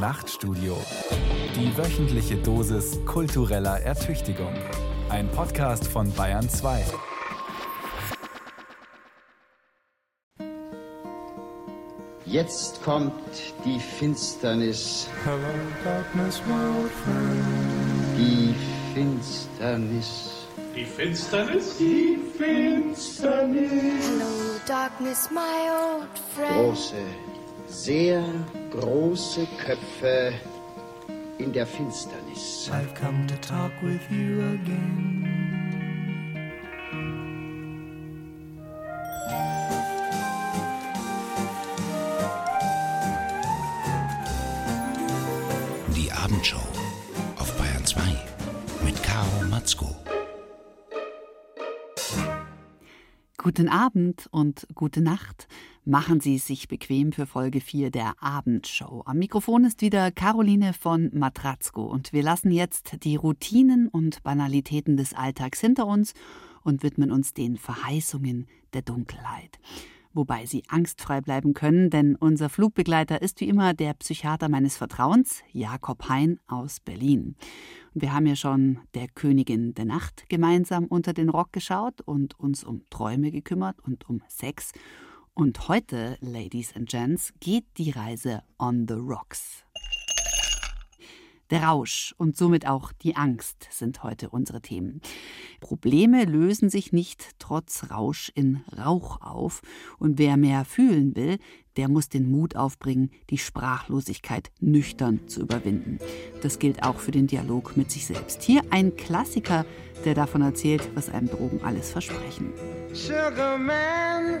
Nachtstudio. Die wöchentliche Dosis kultureller Ertüchtigung. Ein Podcast von Bayern 2. Jetzt kommt die Finsternis. Hello, darkness, my old friend. Die Finsternis. Die Finsternis? Die Finsternis. Hello, darkness, my old friend. Große, sehr große Köpfe in der Finsternis. I've come to talk with you again. Die Abendshow auf Bayern 2 mit Caro Matzko. Guten Abend und gute Nacht. Machen Sie es sich bequem für Folge 4 der Abendshow. Am Mikrofon ist wieder Caroline von Matratzko und wir lassen jetzt die Routinen und Banalitäten des Alltags hinter uns und widmen uns den Verheißungen der Dunkelheit. Wobei Sie angstfrei bleiben können, denn unser Flugbegleiter ist wie immer der Psychiater meines Vertrauens, Jakob Hein aus Berlin. Wir haben ja schon der Königin der Nacht gemeinsam unter den Rock geschaut und uns um Träume gekümmert und um Sex. Und heute, Ladies and Gents, geht die Reise on the rocks. Der Rausch und somit auch die Angst sind heute unsere Themen. Probleme lösen sich nicht trotz Rausch in Rauch auf. Und wer mehr fühlen will, der muss den Mut aufbringen, die Sprachlosigkeit nüchtern zu überwinden. Das gilt auch für den Dialog mit sich selbst. Hier ein Klassiker, der davon erzählt, was einem Drogen alles versprechen. Sugar man,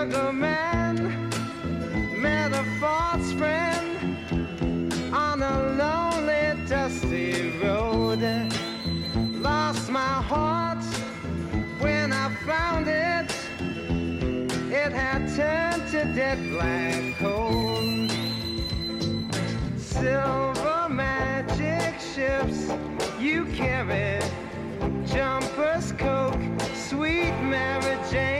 Sugar man met a false friend on a lonely, dusty road. Lost my heart when I found it. It had turned to dead black coal. Silver magic ships you carry, jumpers, coke, sweet Mary Jane.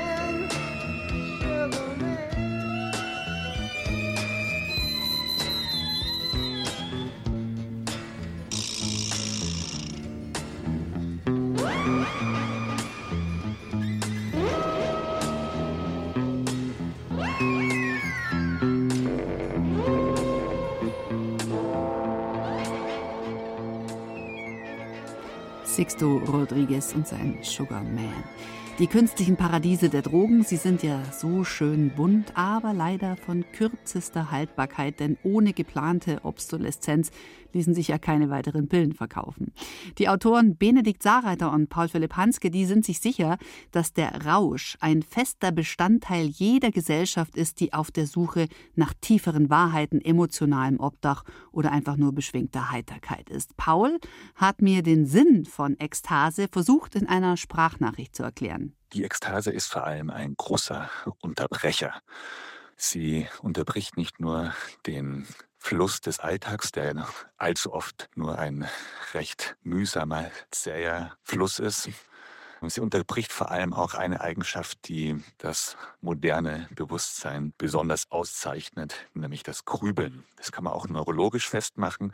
Sixto Rodriguez und sein Sugar Man. Die künstlichen Paradiese der Drogen, sie sind ja so schön bunt, aber leider von kürzester Haltbarkeit, denn ohne geplante Obsoleszenz ließen sich ja keine weiteren Pillen verkaufen. Die Autoren Benedikt Saarreiter und Paul Philipp Hanske, die sind sich sicher, dass der Rausch ein fester Bestandteil jeder Gesellschaft ist, die auf der Suche nach tieferen Wahrheiten, emotionalem Obdach oder einfach nur beschwingter Heiterkeit ist. Paul hat mir den Sinn von Ekstase versucht in einer Sprachnachricht zu erklären. Die Ekstase ist vor allem ein großer Unterbrecher. Sie unterbricht nicht nur den Fluss des Alltags, der allzu oft nur ein recht mühsamer, zäher Fluss ist. Sie unterbricht vor allem auch eine Eigenschaft, die das moderne Bewusstsein besonders auszeichnet, nämlich das Grübeln. Das kann man auch neurologisch festmachen.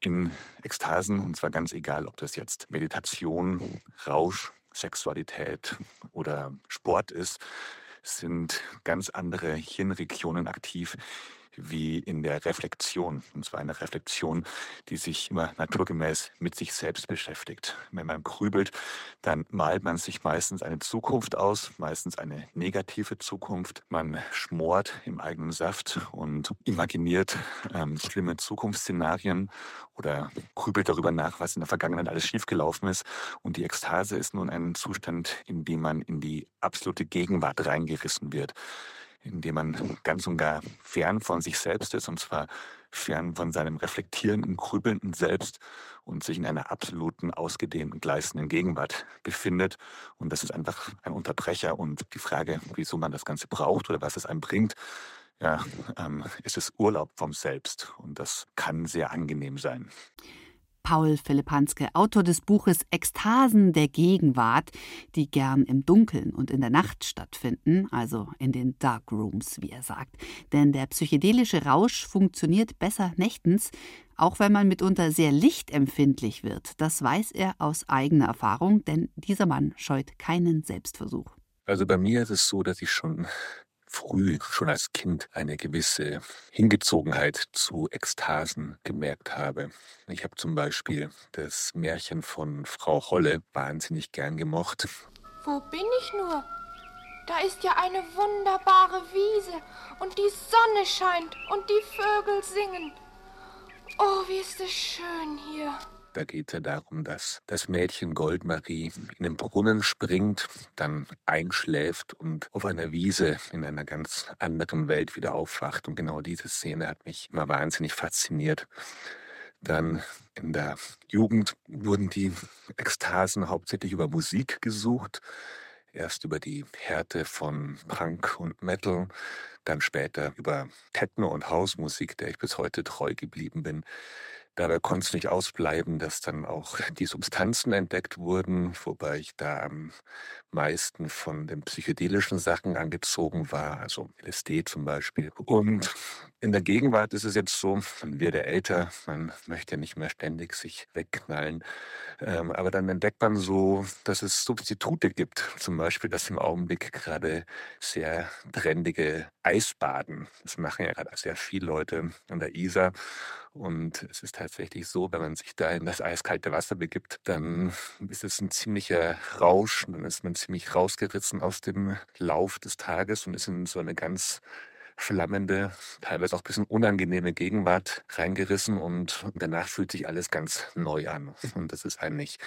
in Ekstasen, und zwar ganz egal, ob das jetzt Meditation, Rausch, Sexualität oder Sport ist, sind ganz andere Hirnregionen aktiv, wie in der Reflexion. Und zwar eine Reflexion, die sich immer naturgemäß mit sich selbst beschäftigt. Wenn man grübelt, dann malt man sich meistens eine Zukunft aus, meistens eine negative Zukunft. Man schmort im eigenen Saft und imaginiert ähm, schlimme Zukunftsszenarien oder grübelt darüber nach, was in der Vergangenheit alles schiefgelaufen ist. Und die Ekstase ist nun ein Zustand, in dem man in die absolute Gegenwart reingerissen wird indem man ganz und gar fern von sich selbst ist, und zwar fern von seinem reflektierenden, grübelnden Selbst und sich in einer absoluten, ausgedehnten, gleißenden Gegenwart befindet. Und das ist einfach ein Unterbrecher. Und die Frage, wieso man das Ganze braucht oder was es einem bringt, ja, ähm, ist es Urlaub vom Selbst. Und das kann sehr angenehm sein. Paul Philipp Hanske, Autor des Buches Ekstasen der Gegenwart, die gern im Dunkeln und in der Nacht stattfinden, also in den Dark Rooms, wie er sagt. Denn der psychedelische Rausch funktioniert besser nächtens, auch wenn man mitunter sehr lichtempfindlich wird. Das weiß er aus eigener Erfahrung, denn dieser Mann scheut keinen Selbstversuch. Also bei mir ist es so, dass ich schon früh, schon als Kind, eine gewisse Hingezogenheit zu Ekstasen gemerkt habe. Ich habe zum Beispiel das Märchen von Frau Holle wahnsinnig gern gemocht. Wo bin ich nur? Da ist ja eine wunderbare Wiese und die Sonne scheint und die Vögel singen. Oh, wie ist es schön hier. Da geht es ja darum, dass das Mädchen Goldmarie in den Brunnen springt, dann einschläft und auf einer Wiese in einer ganz anderen Welt wieder aufwacht. Und genau diese Szene hat mich immer wahnsinnig fasziniert. Dann in der Jugend wurden die Ekstasen hauptsächlich über Musik gesucht. Erst über die Härte von Punk und Metal, dann später über Techno und Hausmusik, der ich bis heute treu geblieben bin. Dabei konnte es nicht ausbleiben, dass dann auch die Substanzen entdeckt wurden, wobei ich da am meisten von den psychedelischen Sachen angezogen war, also LSD zum Beispiel. Und in der Gegenwart ist es jetzt so, man wird ja älter, man möchte ja nicht mehr ständig sich wegknallen. Ähm, aber dann entdeckt man so, dass es Substitute gibt. Zum Beispiel das im Augenblick gerade sehr trendige Eisbaden. Das machen ja gerade sehr viele Leute an der Isar. Und es ist tatsächlich so, wenn man sich da in das eiskalte Wasser begibt, dann ist es ein ziemlicher Rausch. Dann ist man ziemlich rausgerissen aus dem Lauf des Tages und ist in so eine ganz flammende, teilweise auch ein bisschen unangenehme Gegenwart reingerissen und danach fühlt sich alles ganz neu an. Und das ist eigentlich,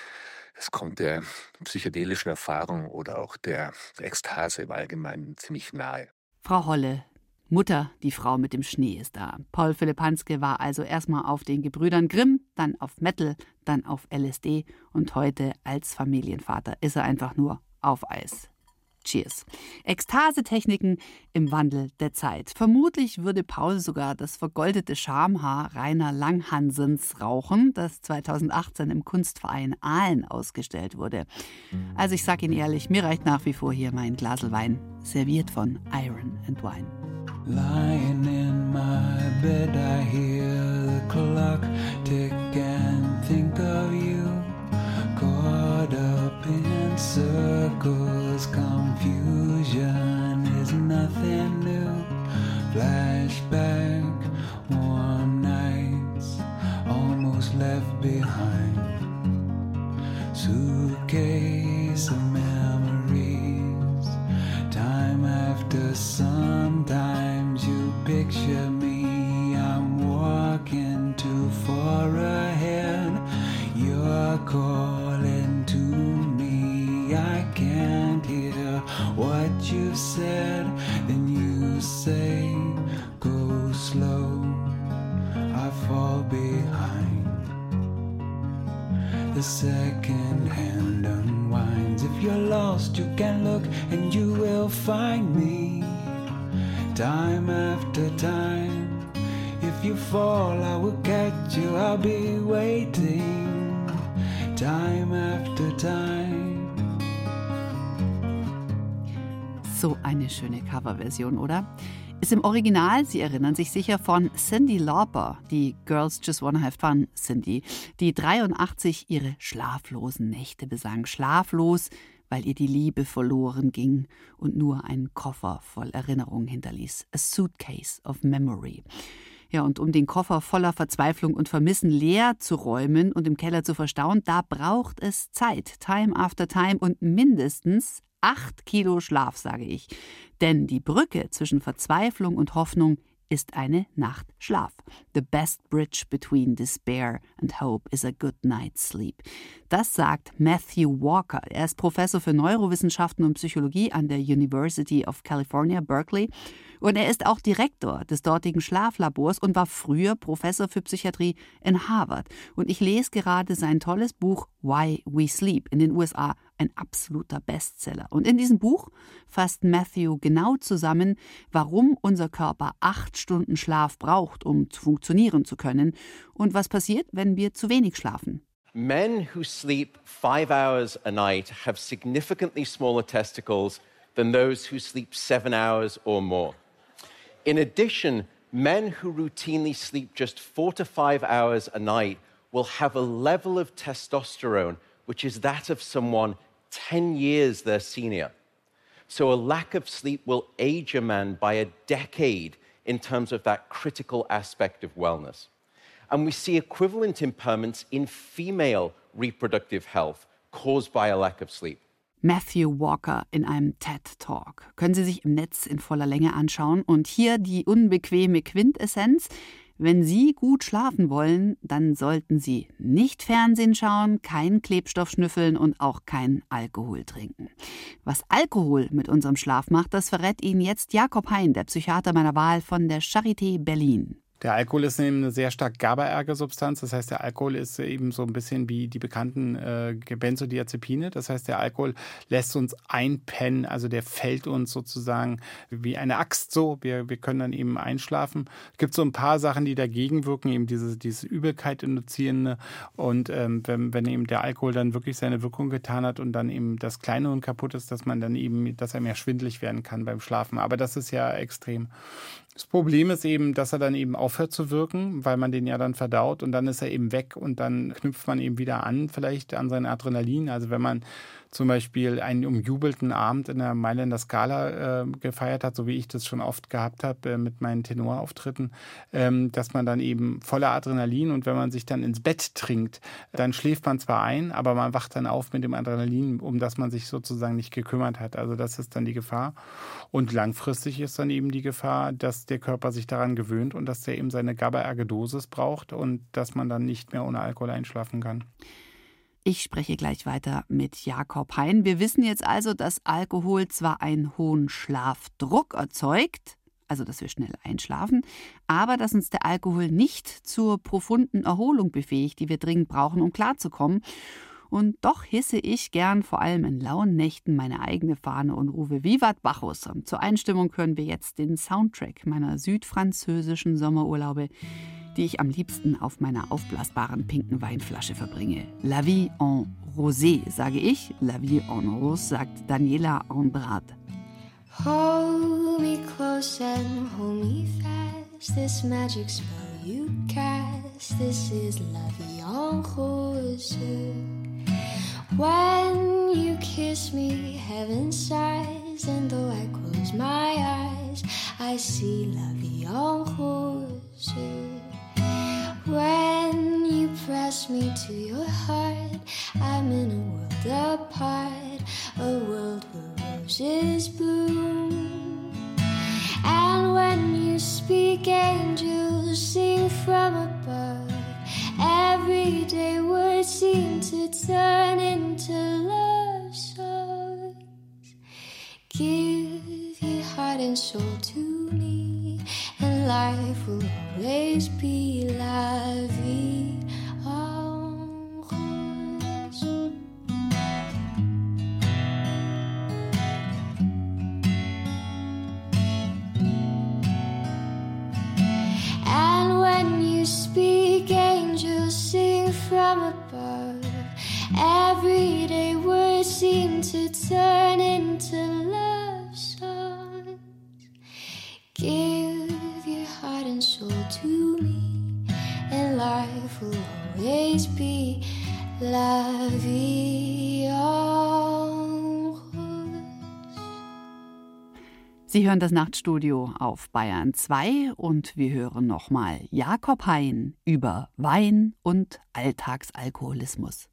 es kommt der psychedelischen Erfahrung oder auch der Ekstase im Allgemeinen ziemlich nahe. Frau Holle, Mutter, die Frau mit dem Schnee ist da. Paul Philipp Hanske war also erstmal auf den Gebrüdern Grimm, dann auf Metal, dann auf LSD und heute als Familienvater ist er einfach nur auf Eis. Cheers. Ekstasetechniken im Wandel der Zeit. Vermutlich würde Paul sogar das vergoldete Schamhaar Rainer Langhansens rauchen, das 2018 im Kunstverein Aalen ausgestellt wurde. Also ich sag Ihnen ehrlich, mir reicht nach wie vor hier mein Glasel Wein, serviert von Iron and Wine. Lying in my bed, I hear the clock tick and think of you. Caught up in circles, confusion is nothing new. Flashback, warm nights, almost left behind. Suitcase of memories, time after you picture me. I'm walking too far ahead. You're calling to me. I can't hear what you've said. Then you say, Go slow. I fall behind. The second hand unwinds. If you're lost, you can look and you will find me. Time after time. If you fall, I will catch you. I'll be waiting. Time after time. So eine schöne Coverversion, oder? Ist im Original, Sie erinnern sich sicher, von Cindy Lauper, die Girls Just Wanna Have Fun Cindy, die 83 ihre schlaflosen Nächte besang. Schlaflos, weil ihr die Liebe verloren ging und nur ein Koffer voll Erinnerungen hinterließ. A Suitcase of Memory. Ja, und um den Koffer voller Verzweiflung und Vermissen leer zu räumen und im Keller zu verstauen, da braucht es Zeit, Time after Time und mindestens acht Kilo Schlaf, sage ich. Denn die Brücke zwischen Verzweiflung und Hoffnung ist eine Nacht Schlaf. The best bridge between despair and hope is a good night's sleep. Das sagt Matthew Walker. Er ist Professor für Neurowissenschaften und Psychologie an der University of California, Berkeley. Und er ist auch Direktor des dortigen Schlaflabors und war früher Professor für Psychiatrie in Harvard. Und ich lese gerade sein tolles Buch Why We Sleep in den USA, ein absoluter Bestseller. Und in diesem Buch fasst Matthew genau zusammen, warum unser Körper acht Stunden Schlaf braucht, um funktionieren zu können und was passiert, wenn wir zu wenig schlafen. Men who sleep five hours a night have significantly smaller testicles than those who sleep seven hours or more. In addition, men who routinely sleep just four to five hours a night will have a level of testosterone which is that of someone 10 years their senior. So a lack of sleep will age a man by a decade in terms of that critical aspect of wellness. And we see equivalent impairments in female reproductive health caused by a lack of sleep. Matthew Walker in einem TED Talk. Können Sie sich im Netz in voller Länge anschauen. Und hier die unbequeme Quintessenz. Wenn Sie gut schlafen wollen, dann sollten Sie nicht Fernsehen schauen, keinen Klebstoff schnüffeln und auch keinen Alkohol trinken. Was Alkohol mit unserem Schlaf macht, das verrät Ihnen jetzt Jakob Hein, der Psychiater meiner Wahl von der Charité Berlin. Der Alkohol ist eben eine sehr stark GABA-Substanz. Das heißt, der Alkohol ist eben so ein bisschen wie die bekannten äh, Benzodiazepine. Das heißt, der Alkohol lässt uns einpennen, also der fällt uns sozusagen wie eine Axt so. Wir, wir können dann eben einschlafen. Es gibt so ein paar Sachen, die dagegen wirken, eben diese, diese Übelkeit induzierende. Und ähm, wenn, wenn eben der Alkohol dann wirklich seine Wirkung getan hat und dann eben das kleine und kaputt ist, dass man dann eben, dass er mehr schwindlig werden kann beim Schlafen. Aber das ist ja extrem. Das Problem ist eben, dass er dann eben aufhört zu wirken, weil man den ja dann verdaut und dann ist er eben weg und dann knüpft man eben wieder an, vielleicht an sein Adrenalin. Also wenn man zum Beispiel einen umjubelten Abend in der Mailänder Skala äh, gefeiert hat, so wie ich das schon oft gehabt habe äh, mit meinen Tenorauftritten, ähm, dass man dann eben voller Adrenalin und wenn man sich dann ins Bett trinkt, dann schläft man zwar ein, aber man wacht dann auf mit dem Adrenalin, um das man sich sozusagen nicht gekümmert hat. Also das ist dann die Gefahr. Und langfristig ist dann eben die Gefahr, dass der Körper sich daran gewöhnt und dass der eben seine GABA-Erge-Dosis braucht und dass man dann nicht mehr ohne Alkohol einschlafen kann. Ich spreche gleich weiter mit Jakob Hein. Wir wissen jetzt also, dass Alkohol zwar einen hohen Schlafdruck erzeugt, also dass wir schnell einschlafen, aber dass uns der Alkohol nicht zur profunden Erholung befähigt, die wir dringend brauchen, um klarzukommen. Und doch hisse ich gern vor allem in lauen Nächten meine eigene Fahne und rufe Vivat Bacchus. Zur Einstimmung hören wir jetzt den Soundtrack meiner südfranzösischen Sommerurlaube die ich am liebsten auf meiner aufblasbaren pinken Weinflasche verbringe. La vie en rosé, sage ich. La vie en rose, sagt Daniela Andrade. Hold me close and hold me fast. This magic spell you cast. This is la vie en rose. When you kiss me, heaven sighs, and though I close my eyes, I see la vie en rose. When me to your heart, I'm in a world apart, a world where roses bloom. And when you speak, angels sing from above. Everyday words seem to turn into love songs. Give your heart and soul to me, and life will always be vie from above. Everyday words seem to turn into love songs. Give your heart and soul to me, and life will always be lovey. Sie hören das Nachtstudio auf Bayern 2 und wir hören nochmal Jakob Hein über Wein und Alltagsalkoholismus.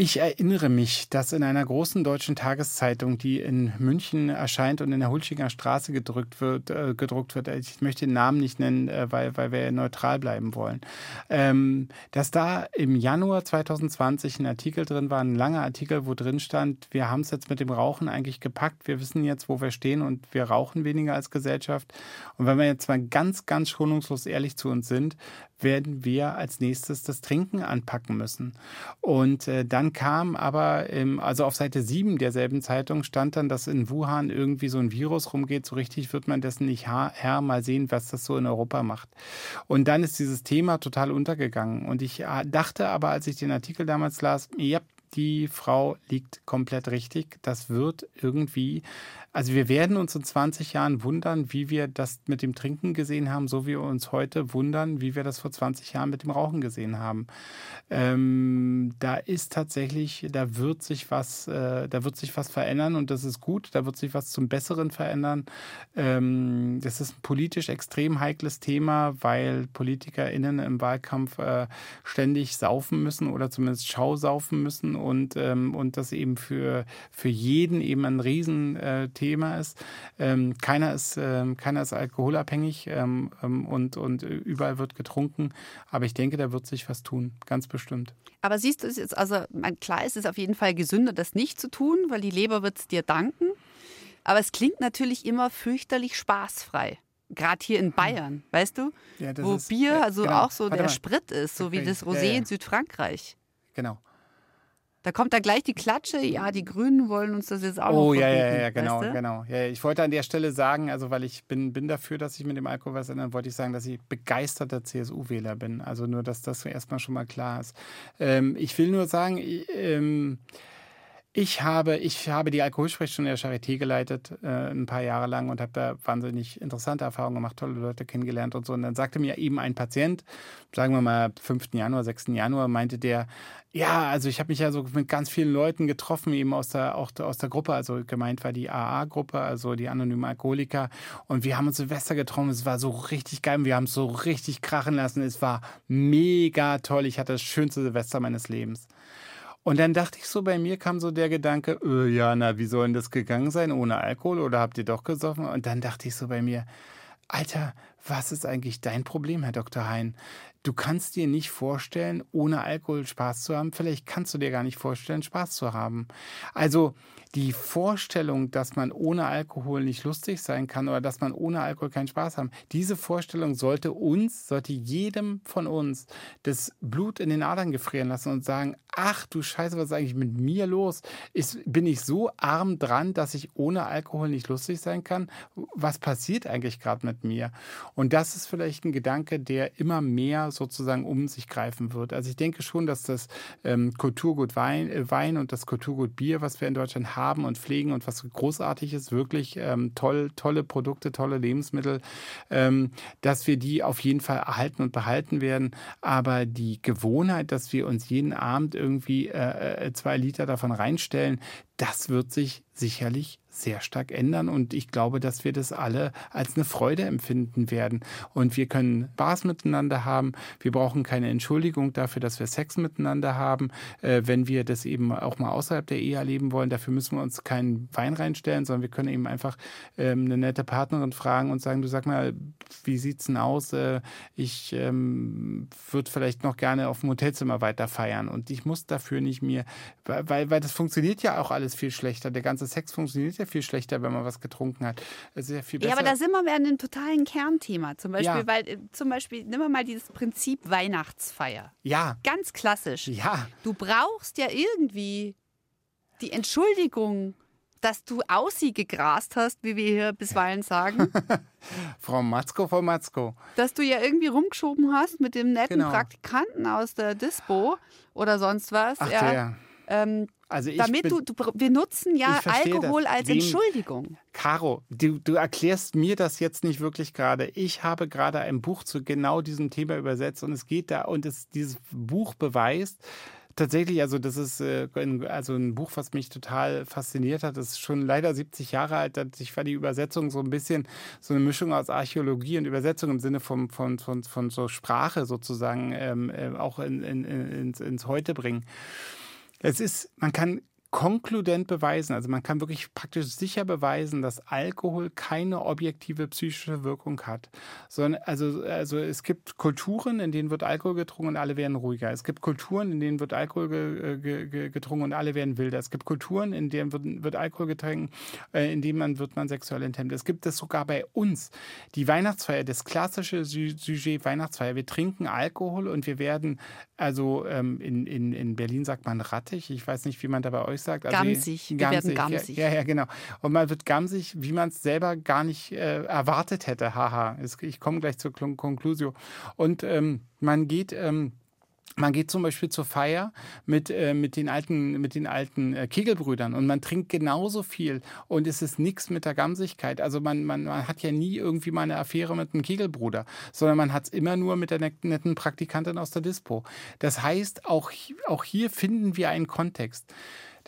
Ich erinnere mich, dass in einer großen deutschen Tageszeitung, die in München erscheint und in der Hulschinger Straße gedruckt wird, äh, gedruckt wird, ich möchte den Namen nicht nennen, äh, weil, weil wir neutral bleiben wollen, ähm, dass da im Januar 2020 ein Artikel drin war, ein langer Artikel, wo drin stand, wir haben es jetzt mit dem Rauchen eigentlich gepackt, wir wissen jetzt, wo wir stehen und wir rauchen weniger als Gesellschaft. Und wenn wir jetzt mal ganz, ganz schonungslos ehrlich zu uns sind, werden wir als nächstes das Trinken anpacken müssen. Und äh, dann kam aber, im, also auf Seite 7 derselben Zeitung stand dann, dass in Wuhan irgendwie so ein Virus rumgeht. So richtig wird man dessen nicht Herr. Mal sehen, was das so in Europa macht. Und dann ist dieses Thema total untergegangen. Und ich äh, dachte aber, als ich den Artikel damals las, ja, die Frau liegt komplett richtig. Das wird irgendwie also wir werden uns in 20 Jahren wundern, wie wir das mit dem Trinken gesehen haben, so wie wir uns heute wundern, wie wir das vor 20 Jahren mit dem Rauchen gesehen haben. Ähm, da ist tatsächlich, da wird sich was, äh, da wird sich was verändern und das ist gut. Da wird sich was zum Besseren verändern. Ähm, das ist ein politisch extrem heikles Thema, weil PolitikerInnen im Wahlkampf äh, ständig saufen müssen oder zumindest Schau saufen müssen und, ähm, und das eben für, für jeden eben ein Riesenthema äh, Thema ist. Ähm, keiner ist, ähm, keiner ist alkoholabhängig ähm, ähm, und, und überall wird getrunken. Aber ich denke, da wird sich was tun, ganz bestimmt. Aber siehst du es jetzt, also klar ist es auf jeden Fall gesünder, das nicht zu tun, weil die Leber wird es dir danken. Aber es klingt natürlich immer fürchterlich spaßfrei. Gerade hier in Bayern, weißt du? Ja, wo ist, Bier also genau. auch so Warte der mal. Sprit ist, so wie das Rosé ja, ja. in Südfrankreich. Genau. Da kommt dann gleich die Klatsche, ja, die Grünen wollen uns das jetzt auch Oh, ja, ja, ja, genau, weißt du? genau. Ja, ich wollte an der Stelle sagen, also weil ich bin, bin dafür, dass ich mit dem Alkohol was ändere, wollte ich sagen, dass ich begeisterter CSU-Wähler bin. Also nur, dass das erstmal schon mal klar ist. Ähm, ich will nur sagen, ähm, ich habe, ich habe die Alkoholsprechstunde der Charité geleitet, äh, ein paar Jahre lang und habe da wahnsinnig interessante Erfahrungen gemacht, tolle Leute kennengelernt und so. Und dann sagte mir eben ein Patient, sagen wir mal 5. Januar, 6. Januar, meinte der, ja, also ich habe mich ja so mit ganz vielen Leuten getroffen, eben aus der, auch aus der Gruppe, also gemeint war die AA-Gruppe, also die anonymen Alkoholiker. Und wir haben uns Silvester getroffen, es war so richtig geil, wir haben es so richtig krachen lassen, es war mega toll, ich hatte das schönste Silvester meines Lebens. Und dann dachte ich so, bei mir kam so der Gedanke, öh, ja, na, wie soll denn das gegangen sein ohne Alkohol oder habt ihr doch gesoffen? Und dann dachte ich so bei mir, Alter, was ist eigentlich dein Problem, Herr Dr. Hein? Du kannst dir nicht vorstellen, ohne Alkohol Spaß zu haben. Vielleicht kannst du dir gar nicht vorstellen, Spaß zu haben. Also die Vorstellung, dass man ohne Alkohol nicht lustig sein kann oder dass man ohne Alkohol keinen Spaß haben, diese Vorstellung sollte uns, sollte jedem von uns das Blut in den Adern gefrieren lassen und sagen, ach du Scheiße, was ist eigentlich mit mir los? Ist, bin ich so arm dran, dass ich ohne Alkohol nicht lustig sein kann? Was passiert eigentlich gerade mit mir? Und das ist vielleicht ein Gedanke, der immer mehr sozusagen um sich greifen wird. Also ich denke schon, dass das ähm, Kulturgut Wein, äh, Wein und das Kulturgut Bier, was wir in Deutschland haben und pflegen und was großartig ist, wirklich ähm, toll, tolle Produkte, tolle Lebensmittel, ähm, dass wir die auf jeden Fall erhalten und behalten werden. Aber die Gewohnheit, dass wir uns jeden Abend irgendwie äh, äh zwei Liter davon reinstellen, das wird sich sicherlich sehr stark ändern und ich glaube, dass wir das alle als eine Freude empfinden werden und wir können Spaß miteinander haben. Wir brauchen keine Entschuldigung dafür, dass wir Sex miteinander haben, äh, wenn wir das eben auch mal außerhalb der Ehe erleben wollen. Dafür müssen wir uns keinen Wein reinstellen, sondern wir können eben einfach ähm, eine nette Partnerin fragen und sagen, du sag mal, wie sieht's denn aus? Äh, ich ähm, würde vielleicht noch gerne auf dem Hotelzimmer weiter feiern und ich muss dafür nicht mehr, weil, weil das funktioniert ja auch alles viel schlechter. Der ganze Sex funktioniert ja viel schlechter, wenn man was getrunken hat. Es ist ja viel besser. Ja, aber da sind wir an einem totalen Kernthema. Zum Beispiel, ja. weil, äh, zum Beispiel, nimm mal dieses Prinzip Weihnachtsfeier. Ja. Ganz klassisch. Ja. Du brauchst ja irgendwie die Entschuldigung, dass du Aussie gegrast hast, wie wir hier bisweilen sagen. Frau Matzko, Frau Matzko. Dass du ja irgendwie rumgeschoben hast mit dem netten genau. Praktikanten aus der Dispo oder sonst was. Ach, ja. der. Ähm, also Damit bin, du, du, wir nutzen ja Alkohol das. als Entschuldigung. Caro, du, du erklärst mir das jetzt nicht wirklich gerade. Ich habe gerade ein Buch zu genau diesem Thema übersetzt und es geht da und es, dieses Buch beweist, tatsächlich, also das ist äh, ein, also ein Buch, was mich total fasziniert hat. Das ist schon leider 70 Jahre alt. Ich war die Übersetzung so ein bisschen so eine Mischung aus Archäologie und Übersetzung im Sinne von, von, von, von so Sprache sozusagen ähm, äh, auch in, in, in, ins, ins Heute bringen. Es ist, man kann konkludent beweisen, also man kann wirklich praktisch sicher beweisen, dass Alkohol keine objektive psychische Wirkung hat. Sondern, also, also es gibt Kulturen, in denen wird Alkohol getrunken und alle werden ruhiger. Es gibt Kulturen, in denen wird Alkohol ge, ge, ge, getrunken und alle werden wilder. Es gibt Kulturen, in denen wird, wird Alkohol getrunken, äh, in denen man wird man sexuell intent. Es gibt es sogar bei uns. Die Weihnachtsfeier, das klassische Sujet Weihnachtsfeier. Wir trinken Alkohol und wir werden, also ähm, in, in, in Berlin sagt man rattig. Ich weiß nicht, wie man da bei euch sagt. Also Gamsig. Wir werden gamsig. Ja, ja, ja, genau. Und man wird gamsig, wie man es selber gar nicht äh, erwartet hätte. Haha. Ich komme gleich zur Konklusion. Und ähm, man geht. Ähm, man geht zum Beispiel zur Feier mit, äh, mit den alten, mit den alten äh, Kegelbrüdern und man trinkt genauso viel und es ist nichts mit der Gamsigkeit. Also man, man, man hat ja nie irgendwie mal eine Affäre mit einem Kegelbruder, sondern man hat es immer nur mit der netten Praktikantin aus der Dispo. Das heißt, auch, auch hier finden wir einen Kontext.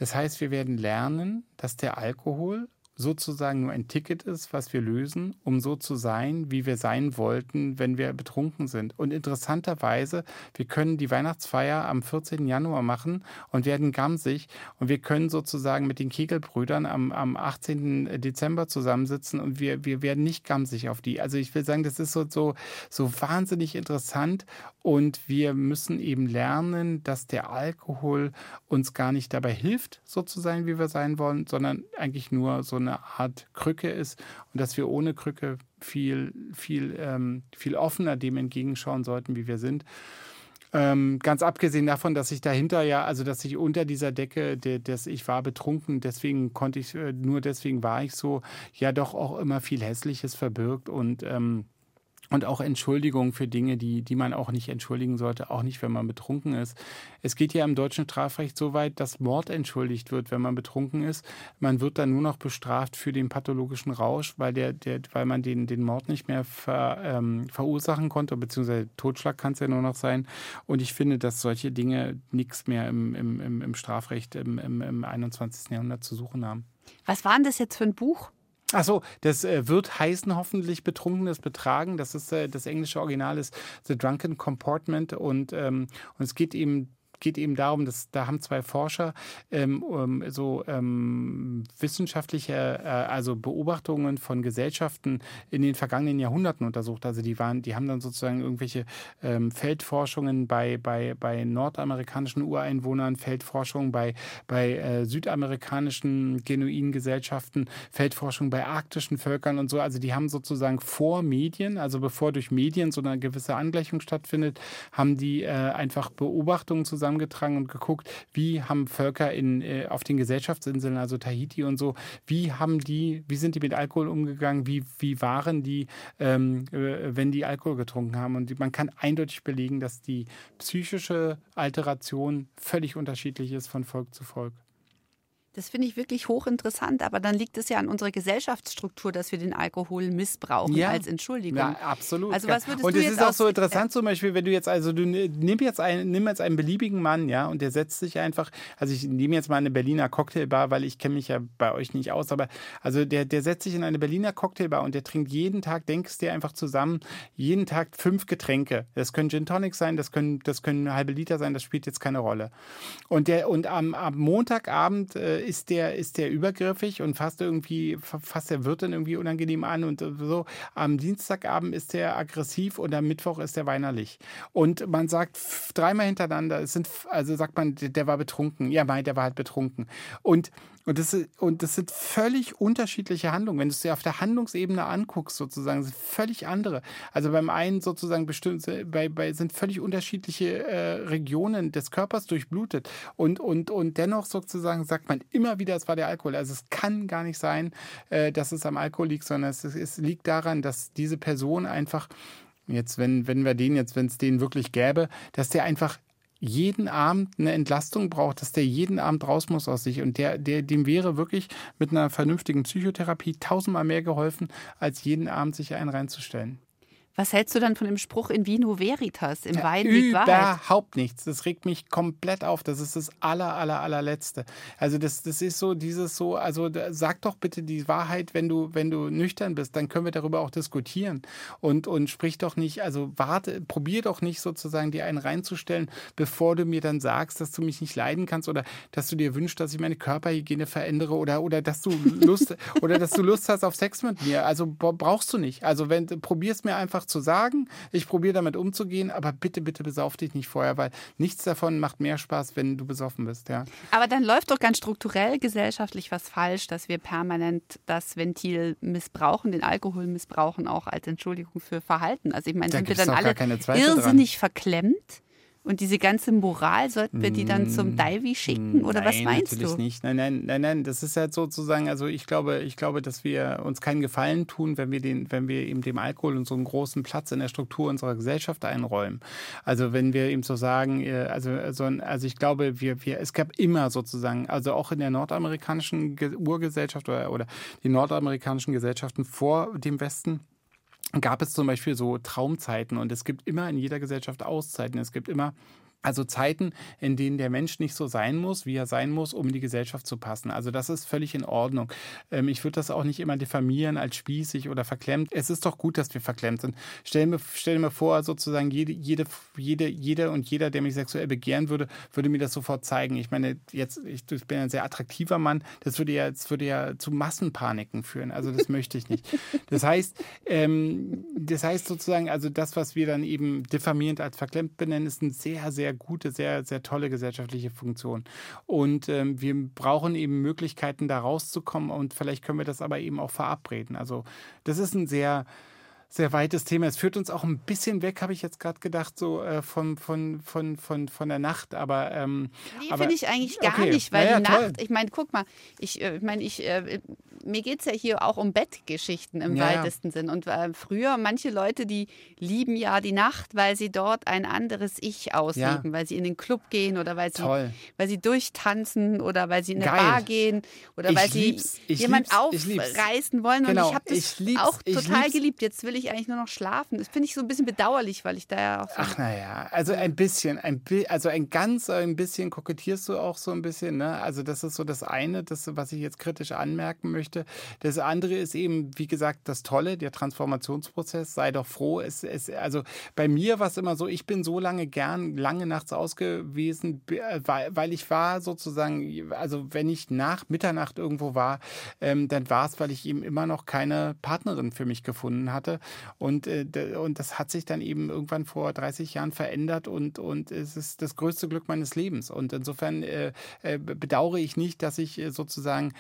Das heißt, wir werden lernen, dass der Alkohol sozusagen nur ein Ticket ist, was wir lösen, um so zu sein, wie wir sein wollten, wenn wir betrunken sind. Und interessanterweise, wir können die Weihnachtsfeier am 14. Januar machen und werden gamsig und wir können sozusagen mit den Kegelbrüdern am, am 18. Dezember zusammensitzen und wir, wir werden nicht gamsig auf die. Also ich will sagen, das ist so, so, so wahnsinnig interessant und wir müssen eben lernen, dass der Alkohol uns gar nicht dabei hilft, so zu sein, wie wir sein wollen, sondern eigentlich nur so eine Art Krücke ist und dass wir ohne Krücke viel, viel, ähm, viel offener dem entgegenschauen sollten, wie wir sind. Ähm, ganz abgesehen davon, dass ich dahinter ja, also dass ich unter dieser Decke, der, dass ich war betrunken, deswegen konnte ich, äh, nur deswegen war ich so, ja doch auch immer viel Hässliches verbirgt und ähm, und auch Entschuldigung für Dinge, die, die man auch nicht entschuldigen sollte, auch nicht, wenn man betrunken ist. Es geht ja im deutschen Strafrecht so weit, dass Mord entschuldigt wird, wenn man betrunken ist. Man wird dann nur noch bestraft für den pathologischen Rausch, weil, der, der, weil man den, den Mord nicht mehr ver, ähm, verursachen konnte, beziehungsweise Totschlag kann es ja nur noch sein. Und ich finde, dass solche Dinge nichts mehr im, im, im Strafrecht im, im, im 21. Jahrhundert zu suchen haben. Was war denn das jetzt für ein Buch? Ach so, das äh, wird heißen hoffentlich betrunkenes Betragen. Das ist äh, das englische Original ist The Drunken Comportment und ähm, und es geht eben geht eben darum, dass da haben zwei Forscher ähm, so ähm, wissenschaftliche, äh, also Beobachtungen von Gesellschaften in den vergangenen Jahrhunderten untersucht. Also die waren, die haben dann sozusagen irgendwelche ähm, Feldforschungen bei, bei, bei nordamerikanischen Ureinwohnern, Feldforschungen bei, bei äh, südamerikanischen genuinen Gesellschaften, Feldforschung bei arktischen Völkern und so. Also die haben sozusagen vor Medien, also bevor durch Medien so eine gewisse Angleichung stattfindet, haben die äh, einfach Beobachtungen zusammen zusammengetragen und geguckt, wie haben Völker in, äh, auf den Gesellschaftsinseln, also Tahiti und so, wie haben die, wie sind die mit Alkohol umgegangen, wie, wie waren die, ähm, äh, wenn die Alkohol getrunken haben. Und man kann eindeutig belegen, dass die psychische Alteration völlig unterschiedlich ist von Volk zu Volk. Das finde ich wirklich hochinteressant, aber dann liegt es ja an unserer Gesellschaftsstruktur, dass wir den Alkohol missbrauchen Ja. als Entschuldigung. Ja, absolut. Also was würdest und es ist auch so interessant zum Beispiel, wenn du jetzt, also du nimm jetzt, einen, nimm jetzt einen beliebigen Mann, ja, und der setzt sich einfach, also ich nehme jetzt mal eine Berliner Cocktailbar, weil ich kenne mich ja bei euch nicht aus, aber also der, der setzt sich in eine Berliner Cocktailbar und der trinkt jeden Tag, denkst dir einfach zusammen, jeden Tag fünf Getränke. Das können Gin Tonics sein, das können, das können halbe Liter sein, das spielt jetzt keine Rolle. Und der, und am, am Montagabend äh, ist der, ist der übergriffig und fasst irgendwie, fasst der Wirt dann irgendwie unangenehm an und so. Am Dienstagabend ist der aggressiv und am Mittwoch ist der weinerlich. Und man sagt dreimal hintereinander, es sind, also sagt man, der der war betrunken. Ja, meint, der war halt betrunken. Und und das, und das sind völlig unterschiedliche Handlungen. Wenn du es dir auf der Handlungsebene anguckst, sozusagen, sind völlig andere. Also beim einen sozusagen bestimmt, bei, bei sind völlig unterschiedliche äh, Regionen des Körpers durchblutet. Und, und, und dennoch sozusagen sagt man immer wieder, es war der Alkohol. Also es kann gar nicht sein, äh, dass es am Alkohol liegt, sondern es, es liegt daran, dass diese Person einfach jetzt, wenn, wenn wir den jetzt, wenn es den wirklich gäbe, dass der einfach jeden Abend eine Entlastung braucht, dass der jeden Abend raus muss aus sich. Und der, der, dem wäre wirklich mit einer vernünftigen Psychotherapie tausendmal mehr geholfen, als jeden Abend sich einen reinzustellen. Was hältst du dann von dem Spruch in Vino Veritas? Im Wein liegt Wahrheit. Überhaupt nichts. Das regt mich komplett auf. Das ist das aller, aller, allerletzte. Also das, das ist so dieses so, also da- sag doch bitte die Wahrheit, wenn du, wenn du nüchtern bist, dann können wir darüber auch diskutieren. Und, und sprich doch nicht, also warte, probier doch nicht sozusagen dir einen reinzustellen, bevor du mir dann sagst, dass du mich nicht leiden kannst oder dass du dir wünschst, dass ich meine Körperhygiene verändere oder, oder dass du Lust oder dass du Lust hast auf Sex mit mir. Also brauchst du nicht. Also wenn probier es mir einfach zu sagen, ich probiere damit umzugehen, aber bitte, bitte besauf dich nicht vorher, weil nichts davon macht mehr Spaß, wenn du besoffen bist, ja. Aber dann läuft doch ganz strukturell gesellschaftlich was falsch, dass wir permanent das Ventil missbrauchen, den Alkohol missbrauchen, auch als Entschuldigung für Verhalten. Also ich meine, Da sind wir dann alle Zweifel dran. irrsinnig verklemmt? Und diese ganze Moral, sollten wir die dann zum Divey schicken? Oder was Mm, Nein, meinst natürlich du? nicht. Nein, nein, nein, nein. Das ist halt sozusagen, also ich glaube, ich glaube, dass wir uns keinen Gefallen tun, wenn wir den, wenn wir eben dem Alkohol und so einen großen Platz in der Struktur unserer Gesellschaft einräumen. Also wenn wir eben so sagen, äh, also, also, also ich glaube, wir, wir, es gab immer sozusagen, also auch in der nordamerikanischen Ge- Urgesellschaft oder, oder die nordamerikanischen Gesellschaften vor dem Westen, gab es zum Beispiel so Traumzeiten und es gibt immer in jeder Gesellschaft Auszeiten. Es gibt immer also Zeiten, in denen der Mensch nicht so sein muss, wie er sein muss, um in die Gesellschaft zu passen. Also das ist völlig in Ordnung. Ähm, ich würde das auch nicht immer diffamieren als spießig oder verklemmt. Es ist doch gut, dass wir verklemmt sind. Stell mir, stell mir vor, sozusagen jede, jede, jede, jede und jeder, der mich sexuell begehren würde, würde mir das sofort zeigen. Ich meine, jetzt, ich, ich bin ein sehr attraktiver Mann. Das würde ja, das würde ja zu Massenpaniken führen. Also das möchte ich nicht. Das heißt, ähm, das heißt sozusagen, also das, was wir dann eben diffamierend als verklemmt benennen, ist eine sehr, sehr gute, sehr, sehr tolle gesellschaftliche Funktion. Und ähm, wir brauchen eben Möglichkeiten, da rauszukommen und vielleicht können wir das aber eben auch verabreden. Also das ist ein sehr sehr weites Thema. Es führt uns auch ein bisschen weg, habe ich jetzt gerade gedacht, so äh, von, von, von, von, von der Nacht. Aber, ähm, Nee, finde ich eigentlich gar okay. nicht, weil Naja, die toll. Nacht, ich meine, guck mal, ich, äh, meine, ich, äh, mir geht es ja hier auch um Bettgeschichten im Ja, ja. weitesten Sinn. Und äh, früher, manche Leute, die lieben ja die Nacht, weil sie dort ein anderes Ich ausleben, weil sie in den Club gehen oder weil sie, Toll. weil sie durchtanzen oder weil sie in eine Geil. Bar gehen oder Ich weil sie lieb's, ich jemand lieb's, ich lieb's. aufreißen wollen. Genau, und ich habe das ich auch total geliebt. Jetzt will ich eigentlich nur noch schlafen. Das finde ich so ein bisschen bedauerlich, weil ich da ja auch so Ach naja, also ein bisschen, ein also ein ganz ein bisschen kokettierst du auch so ein bisschen, ne? Also das ist so das eine, das, was ich jetzt kritisch anmerken möchte. Das andere ist eben, wie gesagt, das Tolle, der Transformationsprozess. Sei doch froh. Es, es, also bei mir war es immer so, ich bin so lange gern lange nachts aus gewesen, bi- äh, weil, weil ich war sozusagen, also wenn ich nach Mitternacht irgendwo war, ähm, dann war es, weil ich eben immer noch keine Partnerin für mich gefunden hatte. Und, äh, und das hat sich dann eben irgendwann vor 30 Jahren verändert und, und es ist das größte Glück meines Lebens. Und insofern äh, äh, bedauere ich nicht, dass ich sozusagen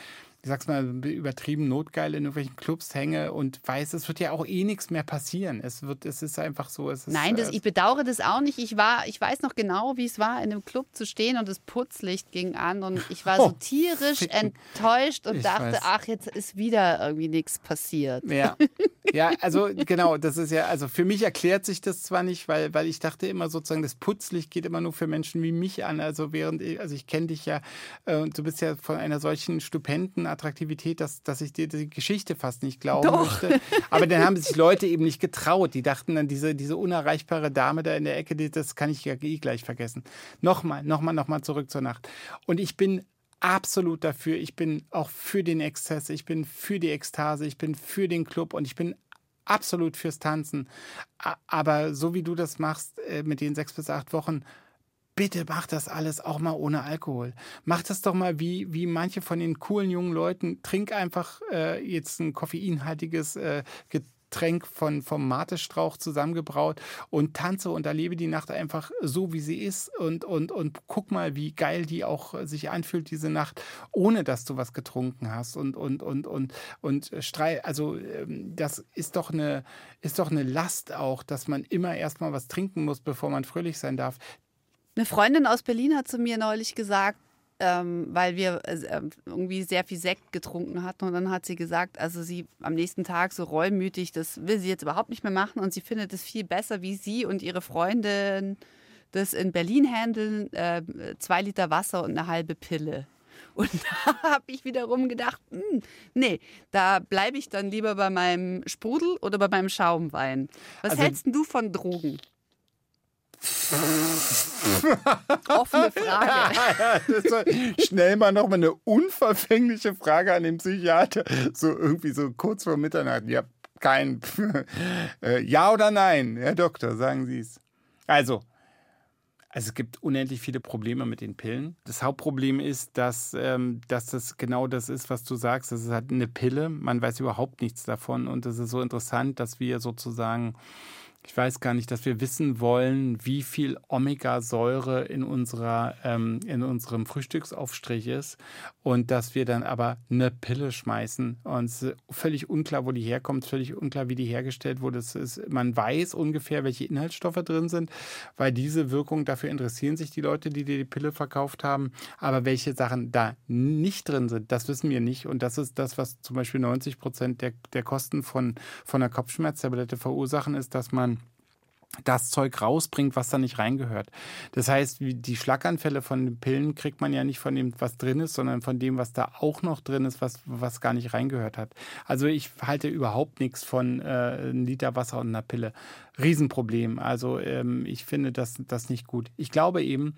ich sag's mal, übertrieben notgeil in irgendwelchen Clubs hänge und weiß, es wird ja auch eh nichts mehr passieren. Es wird, es ist einfach so. Ist, Nein, das, äh, ich bedauere das auch nicht. Ich war, ich weiß noch genau, wie es war, in einem Club zu stehen und das Putzlicht ging an und ich war so Oh, tierisch ficken. enttäuscht und Ich dachte, weiß. ach, jetzt ist wieder irgendwie nichts passiert. Ja. ja, also genau, das ist ja, also für mich erklärt sich das zwar nicht, weil, weil ich dachte immer sozusagen, das Putzlicht geht immer nur für Menschen wie mich an. Also während, ich- also ich kenne dich ja äh, und du bist ja von einer solchen stupenden Attraktivität, dass, dass ich dir die Geschichte fast nicht glauben Doch. möchte. Aber dann haben sich Leute eben nicht getraut. Die dachten dann, diese, diese unerreichbare Dame da in der Ecke, die, das kann ich ja eh gleich vergessen. Nochmal, nochmal, nochmal zurück zur Nacht. Und ich bin absolut dafür. Ich bin auch für den Exzess, ich bin für die Ekstase, ich bin für den Club und ich bin absolut fürs Tanzen. Aber so wie du das machst äh, mit den sechs bis acht Wochen, bitte mach das alles auch mal ohne Alkohol. Mach das doch mal wie, wie manche von den coolen jungen Leuten. Trink einfach äh, jetzt ein koffeinhaltiges äh, Getränk von, vom Matestrauch zusammengebraut und tanze und erlebe die Nacht einfach so, wie sie ist und, und, und guck mal, wie geil die auch sich anfühlt, diese Nacht, ohne dass du was getrunken hast und, und, und, und, und Streit, also ähm, das ist doch eine, ist doch eine Last auch, dass man immer erstmal was trinken muss, bevor man fröhlich sein darf. Eine Freundin aus Berlin hat zu mir neulich gesagt, ähm, weil wir äh, irgendwie sehr viel Sekt getrunken hatten. Und dann hat sie gesagt, also sie am nächsten Tag so reumütig, das will sie jetzt überhaupt nicht mehr machen. Und sie findet es viel besser, wie sie und ihre Freundin das in Berlin handeln. Äh, zwei Liter Wasser und eine halbe Pille. Und da habe ich wiederum gedacht, hm, nee, da bleibe ich dann lieber bei meinem Sprudel oder bei meinem Schaumwein. Was Also- hältst denn du von Drogen? Offene Frage. das war schnell mal noch mal eine unverfängliche Frage an den Psychiater. So irgendwie so kurz vor Mitternacht. Ja, kein. Äh, ja oder nein? Herr Doktor, sagen Sie es. Also, also es gibt unendlich viele Probleme mit den Pillen. Das Hauptproblem ist, dass, ähm, dass das genau das ist, was du sagst. Das ist halt eine Pille. Man weiß überhaupt nichts davon. Und es ist so interessant, dass wir sozusagen ich weiß gar nicht, dass wir wissen wollen, wie viel Omega-Säure in, unserer, ähm, in unserem Frühstücksaufstrich ist und dass wir dann aber eine Pille schmeißen. Und es ist völlig unklar, wo die herkommt, völlig unklar, wie die hergestellt wurde. Es ist, man weiß ungefähr, welche Inhaltsstoffe drin sind, weil diese Wirkung, dafür interessieren sich die Leute, die dir die Pille verkauft haben. Aber welche Sachen da nicht drin sind, das wissen wir nicht. Und das ist das, was zum Beispiel 90 Prozent der, der Kosten von, von einer Kopfschmerztablette verursachen, ist, dass man das Zeug rausbringt, was da nicht reingehört. Das heißt, die Schlaganfälle von den Pillen kriegt man ja nicht von dem, was drin ist, sondern von dem, was da auch noch drin ist, was, was gar nicht reingehört hat. Also ich halte überhaupt nichts von äh, einem Liter Wasser und einer Pille. Riesenproblem. Also ähm, ich finde das, das nicht gut. Ich glaube eben,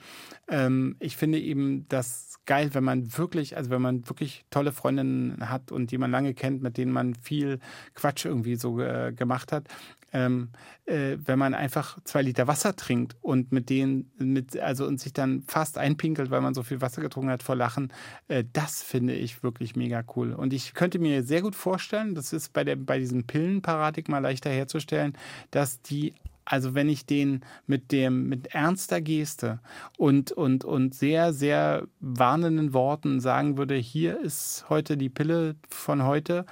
ähm, ich finde eben das geil, wenn man wirklich, also wenn man wirklich tolle Freundinnen hat und die man lange kennt, mit denen man viel Quatsch irgendwie so äh, gemacht hat, ähm, äh, wenn man einfach zwei Liter Wasser trinkt und mit denen, mit, also und sich dann fast einpinkelt, weil man so viel Wasser getrunken hat vor Lachen, äh, das finde ich wirklich mega cool. Und ich könnte mir sehr gut vorstellen, das ist bei, der, bei diesem Pillenparadigma leichter herzustellen, dass die also wenn ich den mit dem mit ernster Geste und und und sehr sehr warnenden Worten sagen würde, hier ist heute die Pille von heute,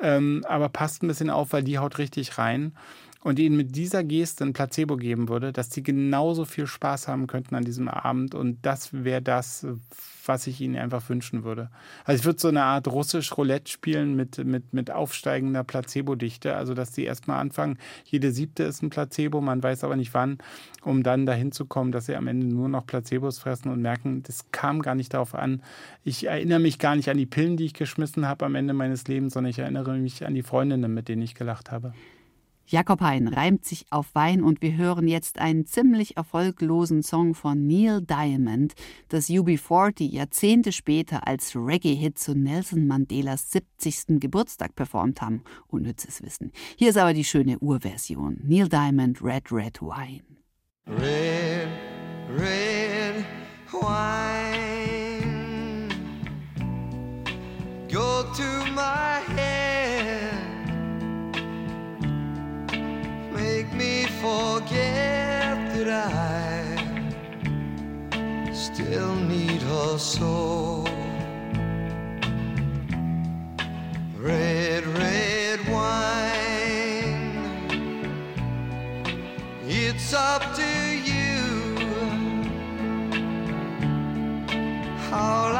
ähm, aber passt ein bisschen auf, weil die haut richtig rein und ihnen mit dieser Geste ein Placebo geben würde, dass sie genauso viel Spaß haben könnten an diesem Abend und das wäre das, was ich ihnen einfach wünschen würde. Also ich würde so eine Art russisch Roulette spielen mit, mit, mit aufsteigender Placebo-Dichte, also dass die erstmal anfangen, jede siebte ist ein Placebo, man weiß aber nicht wann, um dann dahin zu kommen, dass sie am Ende nur noch Placebos fressen und merken, das kam gar nicht darauf an. Ich erinnere mich gar nicht an die Pillen, die ich geschmissen habe am Ende meines Lebens, sondern ich erinnere mich an die Freundinnen, mit denen ich gelacht habe. Jakob Hein reimt sich auf Wein und wir hören jetzt einen ziemlich erfolglosen Song von Neil Diamond, das UB40 Jahrzehnte später als Reggae-Hit zu Nelson Mandelas 70. Geburtstag performt haben. Unnützes Wissen. Hier ist aber die schöne Urversion. Neil Diamond, Red Red Wine. Red, red wine. Still need her so. Red, red wine. It's up to you. All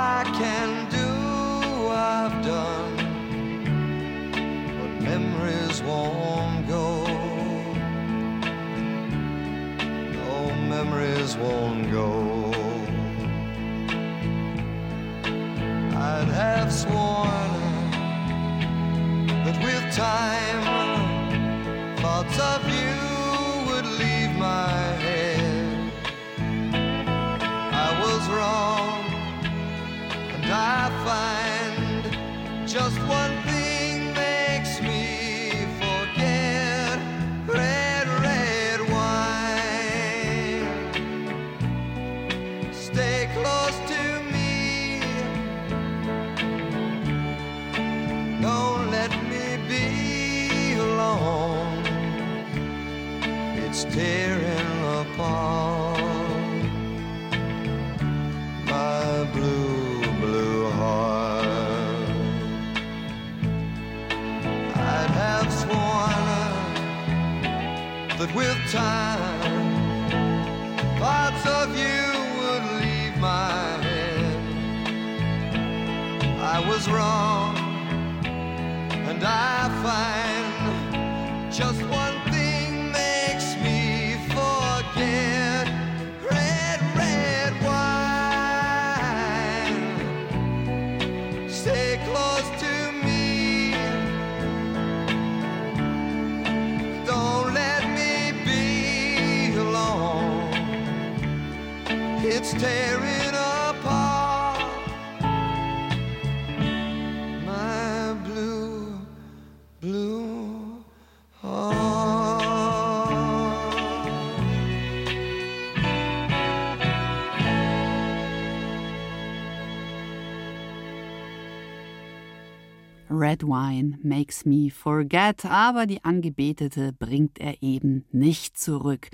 Red Wine makes me forget, aber die Angebetete bringt er eben nicht zurück.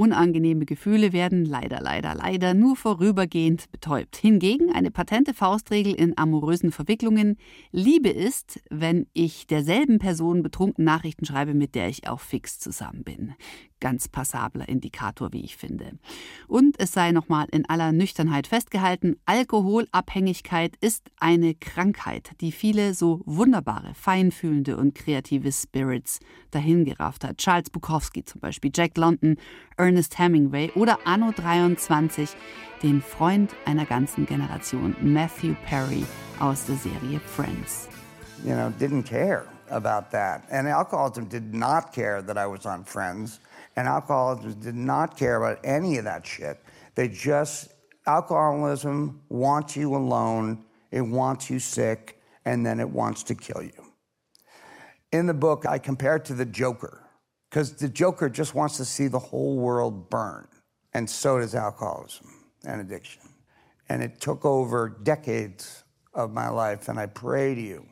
Unangenehme Gefühle werden leider, leider, leider nur vorübergehend betäubt. Hingegen eine patente Faustregel in amorösen Verwicklungen. Liebe ist, wenn ich derselben Person betrunken Nachrichten schreibe, mit der ich auch fix zusammen bin ganz passabler Indikator, wie ich finde. Und es sei nochmal in aller Nüchternheit festgehalten, Alkoholabhängigkeit ist eine Krankheit, die viele so wunderbare, feinfühlende und kreative Spirits dahingerafft hat. Charles Bukowski zum Beispiel, Jack London, Ernest Hemingway oder Anno 23, den Freund einer ganzen Generation, Matthew Perry aus der Serie Friends. You know, didn't care about that. And alcoholism did not care that I was on Friends. And alcoholism did not care about any of that shit. They just, alcoholism wants you alone, it wants you sick, and then it wants to kill you. In the book, I compare it to the Joker, because the Joker just wants to see the whole world burn. And so does alcoholism and addiction. And it took over decades of my life. And I pray to you,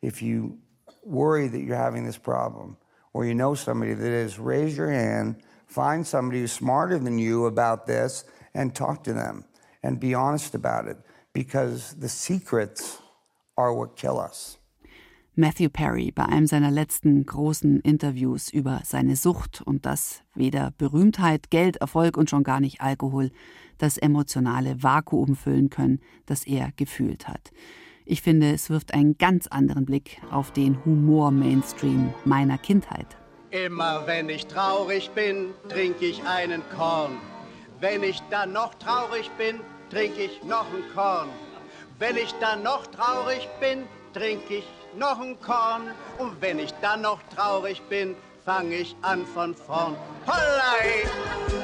if you worry that you're having this problem, or you know somebody that is, raise your hand, find somebody who's smarter than you about this, and talk to them and be honest about it because the secrets are what kill us. Matthew Perry bei einem seiner letzten großen Interviews über seine Sucht und dass weder Berühmtheit, Geld, Erfolg und schon gar nicht Alkohol das emotionale Vakuum füllen können, das er gefühlt hat. Ich finde, es wirft einen ganz anderen Blick auf den Humor-Mainstream meiner Kindheit. Immer wenn ich traurig bin, trinke ich einen Korn. Wenn ich dann noch traurig bin, trinke ich noch ein Korn. Wenn ich dann noch traurig bin, trinke ich noch ein Korn. Und wenn ich dann noch traurig bin, fange ich an von vorn. Hollei,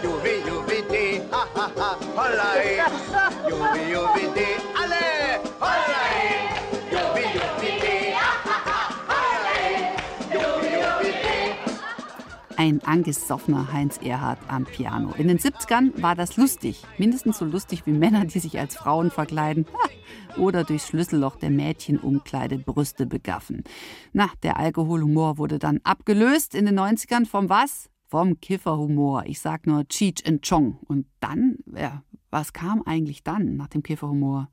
jubi, jubi, de, ha, ha, ha, hollei, jubi, jubi, Ein angesoffener Heinz Erhardt am Piano. In den 70ern war das lustig. Mindestens so lustig wie Männer, die sich als Frauen verkleiden. Oder durchs Schlüsselloch der Mädchenumkleide Brüste begaffen. Na, der Alkoholhumor wurde dann abgelöst in den 90ern vom was? Vom Kifferhumor. Ich sag nur Cheech and Chong. Und dann, ja, was kam eigentlich dann nach dem Kifferhumor?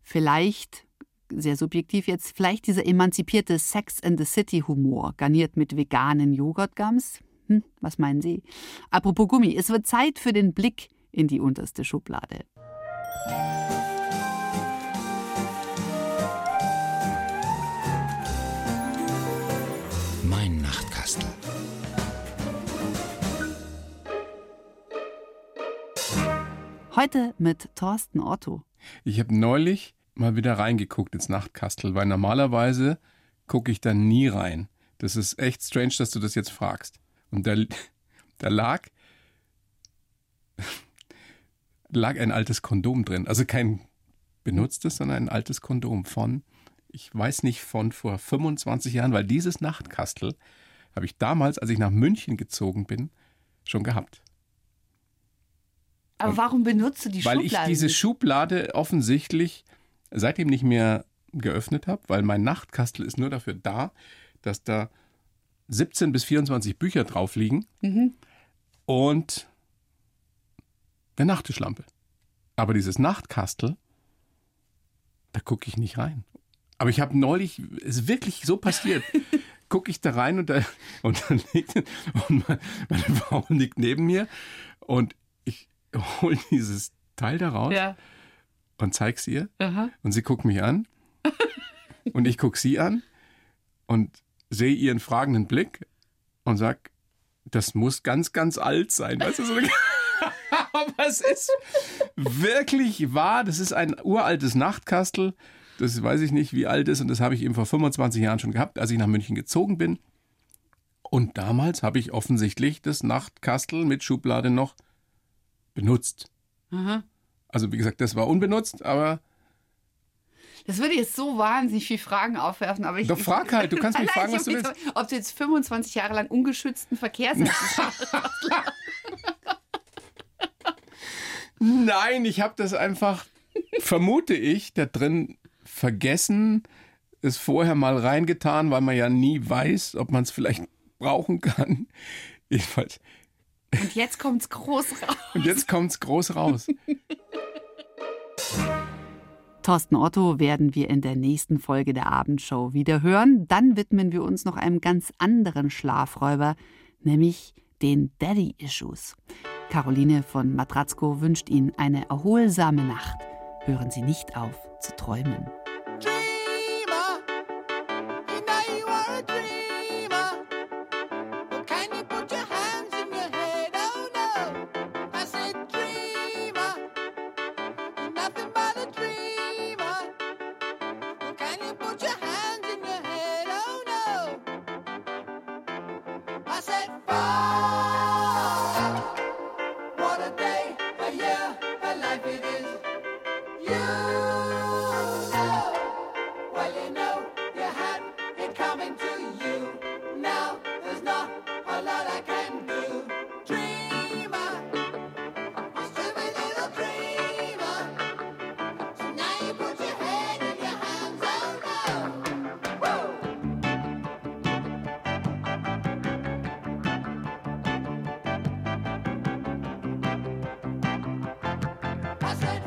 Vielleicht sehr subjektiv jetzt, vielleicht dieser emanzipierte Sex in the City Humor, garniert mit veganen Joghurtgums? Hm, was meinen Sie? Apropos Gummi, es wird Zeit für den Blick in die unterste Schublade. Mein Nachtkastel. Heute mit Thorsten Otto. Ich habe neulich mal wieder reingeguckt ins Nachtkastel, weil normalerweise gucke ich da nie rein. Das ist echt strange, dass du das jetzt fragst. Und da, da lag, lag ein altes Kondom drin. Also kein benutztes, sondern ein altes Kondom von, ich weiß nicht, von vor 25 Jahren, weil dieses Nachtkastel habe ich damals, als ich nach München gezogen bin, schon gehabt. Aber warum benutzt du die weil Schublade? ich diese? Schublade offensichtlich seitdem nicht mehr geöffnet habe, weil mein Nachtkastel ist nur dafür da, dass da 17 bis 24 Bücher drauf liegen Mhm. und eine Nachttischlampe. Aber dieses Nachtkastel, da gucke ich nicht rein. Aber ich habe neulich, es ist wirklich so passiert, gucke ich da rein und da, und da liegt, und meine, meine Frau liegt neben mir und ich hole dieses Teil da raus Ja. und zeig's ihr. Aha. Und sie guckt mich an und ich gucke sie an und sehe ihren fragenden Blick und sag, das muss ganz, ganz alt sein. Weißt du, so eine Aber es ist wirklich wahr. Das ist ein uraltes Nachtkastel. Das weiß ich nicht, wie alt ist. Und das habe ich eben vor 25 Jahren schon gehabt, als ich nach München gezogen bin. Und damals habe ich offensichtlich das Nachtkastel mit Schublade noch benutzt. Aha. Also wie gesagt, das war unbenutzt, aber Das würde jetzt so wahnsinnig viele Fragen aufwerfen, aber ich. Doch, frag halt. Du kannst mich fragen, was du mich so- Ob du jetzt 25 Jahre lang ungeschützten Verkehrsnetz Nein, ich habe das einfach, vermute ich, da drin vergessen, es vorher mal reingetan, weil man ja nie weiß, ob man es vielleicht brauchen kann. Jedenfalls. Und jetzt kommt's groß raus. Und jetzt kommt's groß raus. Thorsten Otto werden wir in der nächsten Folge der Abendshow wieder hören. Dann widmen wir uns noch einem ganz anderen Schlafräuber, nämlich den Daddy Issues. Caroline von Matratzko wünscht Ihnen eine erholsame Nacht. Hören Sie nicht auf zu träumen. Die